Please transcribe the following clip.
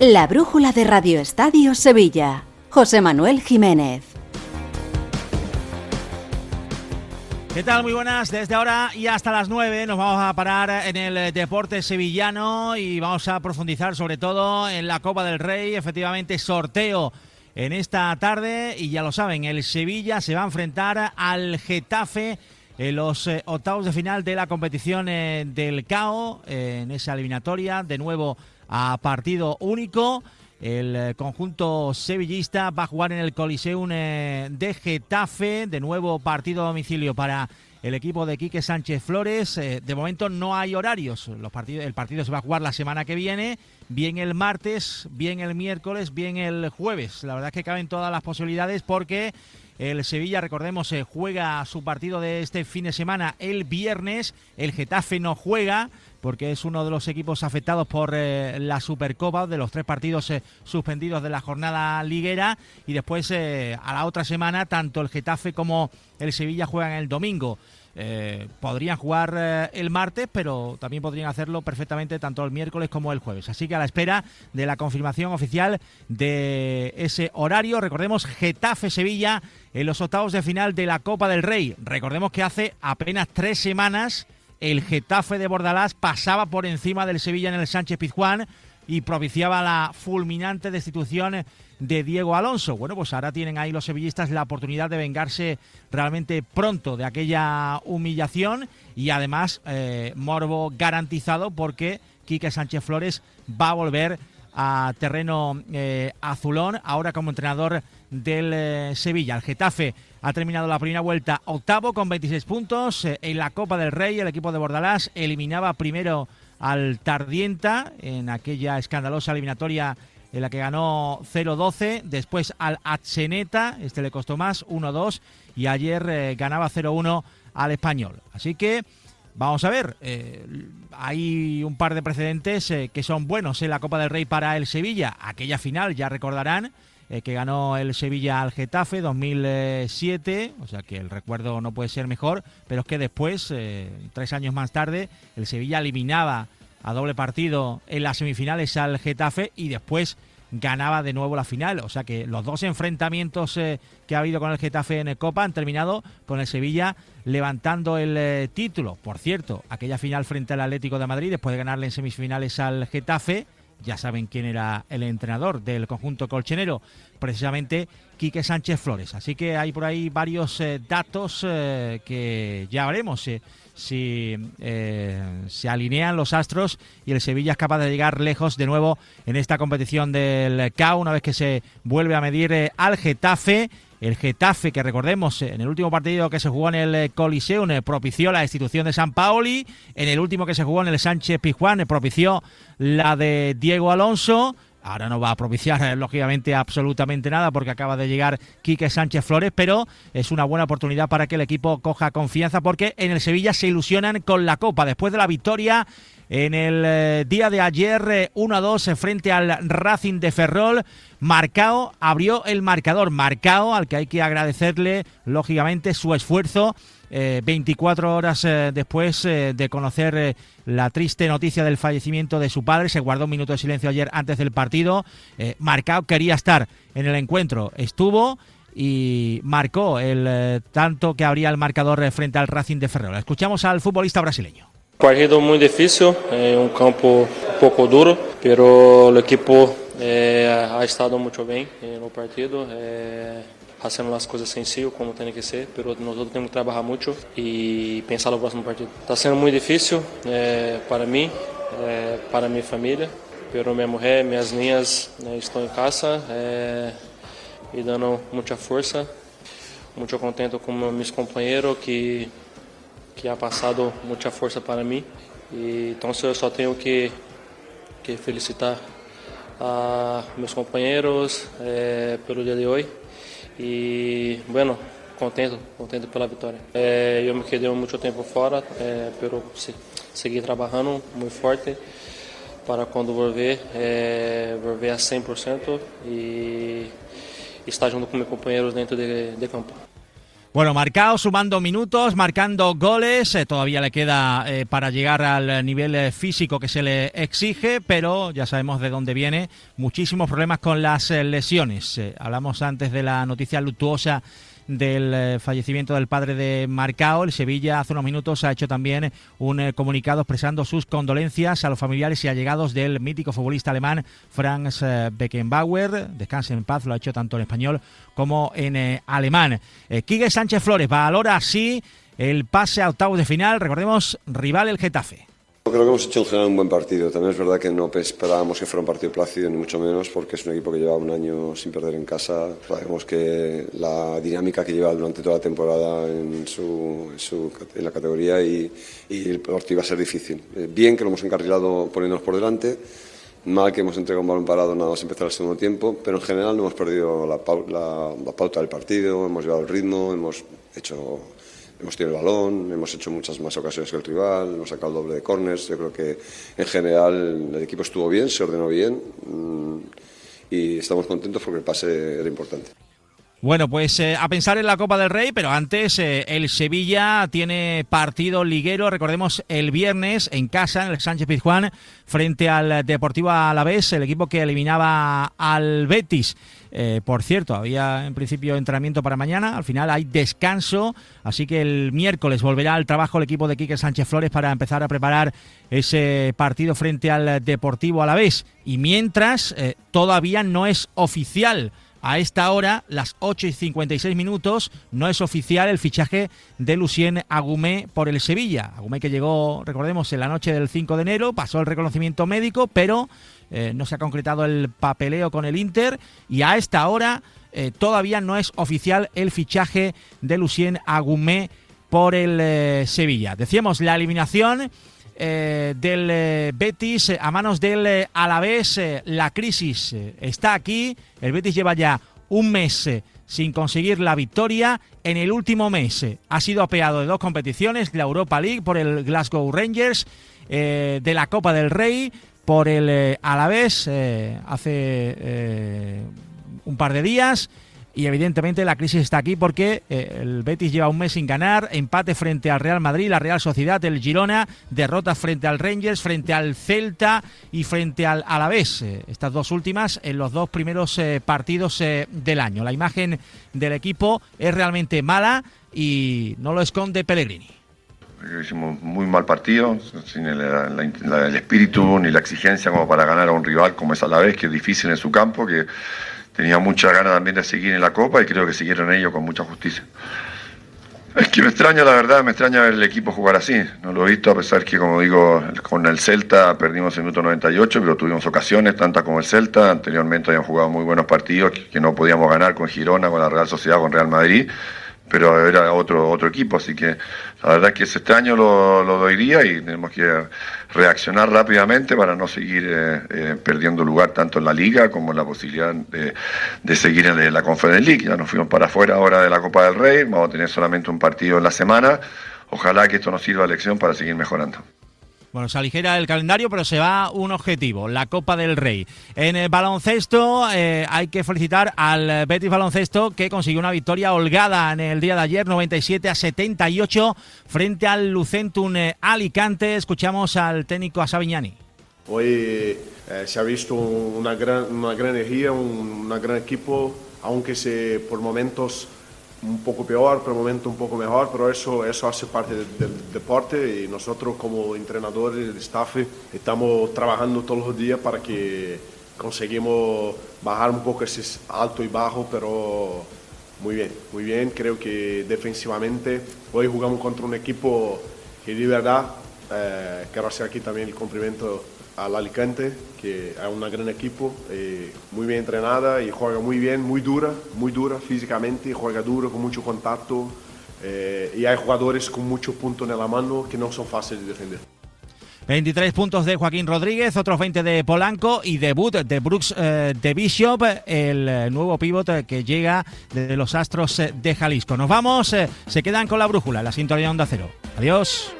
La brújula de Radio Estadio Sevilla. José Manuel Jiménez. ¿Qué tal? Muy buenas. Desde ahora y hasta las 9 nos vamos a parar en el deporte sevillano y vamos a profundizar sobre todo en la Copa del Rey. Efectivamente, sorteo en esta tarde y ya lo saben, el Sevilla se va a enfrentar al Getafe en los eh, octavos de final de la competición eh, del CAO, eh, en esa eliminatoria, de nuevo a partido único. El conjunto sevillista va a jugar en el Coliseum de Getafe, de nuevo partido a domicilio para el equipo de Quique Sánchez Flores. de momento no hay horarios. Los partidos, el partido se va a jugar la semana que viene, bien el martes, bien el miércoles, bien el jueves. La verdad es que caben todas las posibilidades porque el Sevilla, recordemos, eh, juega su partido de este fin de semana el viernes. El Getafe no juega porque es uno de los equipos afectados por eh, la Supercopa, de los tres partidos eh, suspendidos de la jornada liguera. Y después, a la otra semana, tanto el Getafe como el Sevilla juegan el domingo. Podrían jugar el martes, pero también podrían hacerlo perfectamente tanto el miércoles como el jueves. Así que a la espera de la confirmación oficial de ese horario, recordemos Getafe-Sevilla en los octavos de final de la Copa del Rey. Recordemos que hace apenas tres semanas el Getafe de Bordalás pasaba por encima del Sevilla en el Sánchez Pizjuán y propiciaba la fulminante destitución de Diego Alonso. Bueno, pues ahora tienen ahí los sevillistas la oportunidad de vengarse realmente pronto de aquella humillación y además eh, morbo garantizado porque Quique Sánchez Flores va a volver a terreno eh, azulón, ahora como entrenador del eh, Sevilla. El Getafe ha terminado la primera vuelta octavo con 26 puntos. en la Copa del Rey, el equipo de Bordalás eliminaba primero al Tardienta en aquella escandalosa eliminatoria en la que ganó 0-12, después al Atseneta, este le costó más, 1-2, y ayer eh, ganaba 0-1 al Español. Así que vamos a ver, eh, hay un par de precedentes eh, que son buenos en la Copa del Rey para el Sevilla. Aquella final, ya recordarán, que ganó el Sevilla al Getafe 2007, o sea que el recuerdo no puede ser mejor, pero es que después, tres años más tarde, el Sevilla eliminaba a doble partido en las semifinales al Getafe y después ganaba de nuevo la final. O sea que los dos enfrentamientos eh, que ha habido con el Getafe en Copa han terminado con el Sevilla levantando el eh, título. Por cierto, aquella final frente al Atlético de Madrid, después de ganarle en semifinales al Getafe, ya saben quién era el entrenador del conjunto colchenero, precisamente Quique Sánchez Flores. Así que hay por ahí varios eh, datos que ya veremos si eh, se alinean los astros y el Sevilla es capaz de llegar lejos de nuevo en esta competición del CAO una vez que se vuelve a medir eh, al Getafe. El Getafe, que recordemos, en el último partido que se jugó en el eh, Coliseum, propició la institución de San Paoli. En el último que se jugó en el Sánchez Pizjuán, propició la de Diego Alonso. Ahora no va a propiciar, eh, lógicamente, absolutamente nada porque acaba de llegar Quique Sánchez Flores, pero es una buena oportunidad para que el equipo coja confianza porque en el Sevilla se ilusionan con la Copa. Después de la victoria en el eh, día de ayer 1-2 eh, frente al Racing de Ferrol. Marcao abrió el marcador. Marcao, al que hay que agradecerle, lógicamente, su esfuerzo 24 eh, horas eh, después eh, de conocer la triste noticia del fallecimiento de su padre, se guardó un minuto de silencio ayer antes del partido. Marcao quería estar en el encuentro, estuvo y marcó el tanto que abría el marcador frente al Racing de Ferrol. Escuchamos al futbolista brasileño. Partido muy difícil, un campo un poco duro, pero el equipo ha estado muy bien en el partido. fazendo as coisas sencillo como tem que ser, pero nós temos que trabalhar muito e pensar no próximo partido. Está sendo muito difícil né, para mim, né, para minha família, pero minha mulher, minhas linhas eh, né, estão em casa é, e dando muita força. Muito contento com meus companheiros que que ha passado muita força para mim. E então eu só tenho que que felicitar a meus companheiros é, pelo dia de hoje e, bueno, contento, contento pela vitória. É, eu me quedei muito tempo fora, é, pero segui trabalhando muito forte para quando volver, é, volver a 100% e estar junto com meus companheiros dentro de, de campo. Bueno, marcado, sumando minutos, marcando goles, eh, todavía le queda eh, para llegar al nivel eh, físico que se le exige, pero ya sabemos de dónde viene, muchísimos problemas con las lesiones. hablamos antes de la noticia luctuosa del eh, fallecimiento del padre de Marcao. El Sevilla hace unos minutos ha hecho también un eh, comunicado expresando sus condolencias a los familiares y allegados del mítico futbolista alemán Franz eh, Beckenbauer. Descanse en paz, lo ha hecho tanto en español como en alemán. Quique Sánchez Flores valora así el pase a octavos de final. Recordemos, rival el Getafe. Creo que hemos hecho en general un buen partido. También es verdad que no esperábamos que fuera un partido plácido, ni mucho menos, porque es un equipo que lleva un año sin perder en casa. Sabemos que la dinámica que lleva durante toda la temporada en, su, en, la categoría y, el partido va a ser difícil. Eh, bien que lo hemos encarrilado poniéndonos por delante, mal que hemos entregado un balón parado nada más empezar el segundo tiempo, pero en general no hemos perdido la, la pauta del partido, hemos llevado el ritmo, hemos hecho hemos tenido el balón, hemos hecho muchas más ocasiones que el rival, hemos sacado el doble de corners. Yo creo que en general el equipo estuvo bien, se ordenó bien mm, y estamos contentos porque el pase era importante. Bueno, pues eh, a pensar en la Copa del Rey, pero antes eh, el Sevilla tiene partido liguero, recordemos el viernes en casa, en el Sánchez Pizjuán, frente al Deportivo Alavés, el equipo que eliminaba al Betis. Eh, por cierto, había en principio entrenamiento para mañana, al final hay descanso, así que el miércoles volverá al trabajo el equipo de Quique Sánchez Flores para empezar a preparar ese partido frente al Deportivo Alavés. Y mientras, todavía no es oficial a esta hora, las 8 y 56 minutos, no es oficial el fichaje de Lucien Agumé por el Sevilla. Agumé que llegó, recordemos, en la noche del 5 de enero, pasó el reconocimiento médico, pero eh, no se ha concretado el papeleo con el Inter y a esta hora eh, todavía no es oficial el fichaje de Lucien Agumé por el eh, Sevilla. Decíamos la eliminación eh, del eh, Betis eh, a manos del Alavés. la crisis está aquí. El Betis lleva ya un mes sin conseguir la victoria. En el último mes ha sido apeado de dos competiciones, la Europa League por el Glasgow Rangers, de la Copa del Rey por el Alavés hace un par de días y evidentemente la crisis está aquí porque eh, el Betis lleva un mes sin ganar, empate frente al Real Madrid, la Real Sociedad, el Girona, derrota frente al Rangers, frente al Celta y frente al Alavés. Eh, estas dos últimas en los dos primeros eh, partidos del año. La imagen del equipo es realmente mala y no lo esconde Pellegrini. Hicimos muy mal partido, sin el, el, espíritu ni la exigencia como para ganar a un rival como es Alavés, que es difícil en su campo, que tenía mucha ganas también de seguir en la Copa y creo que siguieron ellos con mucha justicia. Es que me extraña, la verdad, me extraña ver el equipo jugar así. No lo he visto, a pesar que, como digo, con el Celta perdimos el minuto 98, pero tuvimos ocasiones, tantas como el Celta. Anteriormente habían jugado muy buenos partidos que no podíamos ganar con Girona, con la Real Sociedad, con Real Madrid pero era otro otro equipo, así que la verdad que ese año lo, lo doiría y tenemos que reaccionar rápidamente para no seguir eh, eh, perdiendo lugar tanto en la liga como en la posibilidad de, de seguir en la Conference. Ya nos fuimos para afuera ahora de la Copa del Rey, vamos a tener solamente un partido en la semana. Ojalá que esto nos sirva de lección para seguir mejorando. Bueno, se aligera el calendario, pero se va un objetivo, la Copa del Rey. En el baloncesto eh, hay que felicitar al Betis Baloncesto que consiguió una victoria holgada en el día de ayer, 97 a 78, frente al Lucentum eh, Alicante. Escuchamos al técnico Asaviñani. Hoy eh, se ha visto una gran, una energía, un gran equipo, aunque se, por momentos un poco peor, por el momento un poco mejor, pero eso, eso hace parte del, deporte y nosotros como entrenadores, el staff, estamos trabajando todos los días para que conseguimos bajar un poco ese alto y bajo, pero muy bien, muy bien. Creo que defensivamente hoy jugamos contra un equipo que de verdad, eh, quiero hacer aquí también el cumplimiento al Alicante, que es un gran equipo, eh, muy bien entrenada y juega muy bien, muy dura, muy dura físicamente, juega duro, con mucho contacto eh, y hay jugadores con muchos puntos en la mano que no son fáciles de defender. 23 puntos de Joaquín Rodríguez, otros 20 de Polanco y debut de Brooks eh, de Bishop, el nuevo pívot que llega de los Astros de Jalisco. Nos vamos, se quedan con la brújula, la sintonía Onda Cero. Adiós.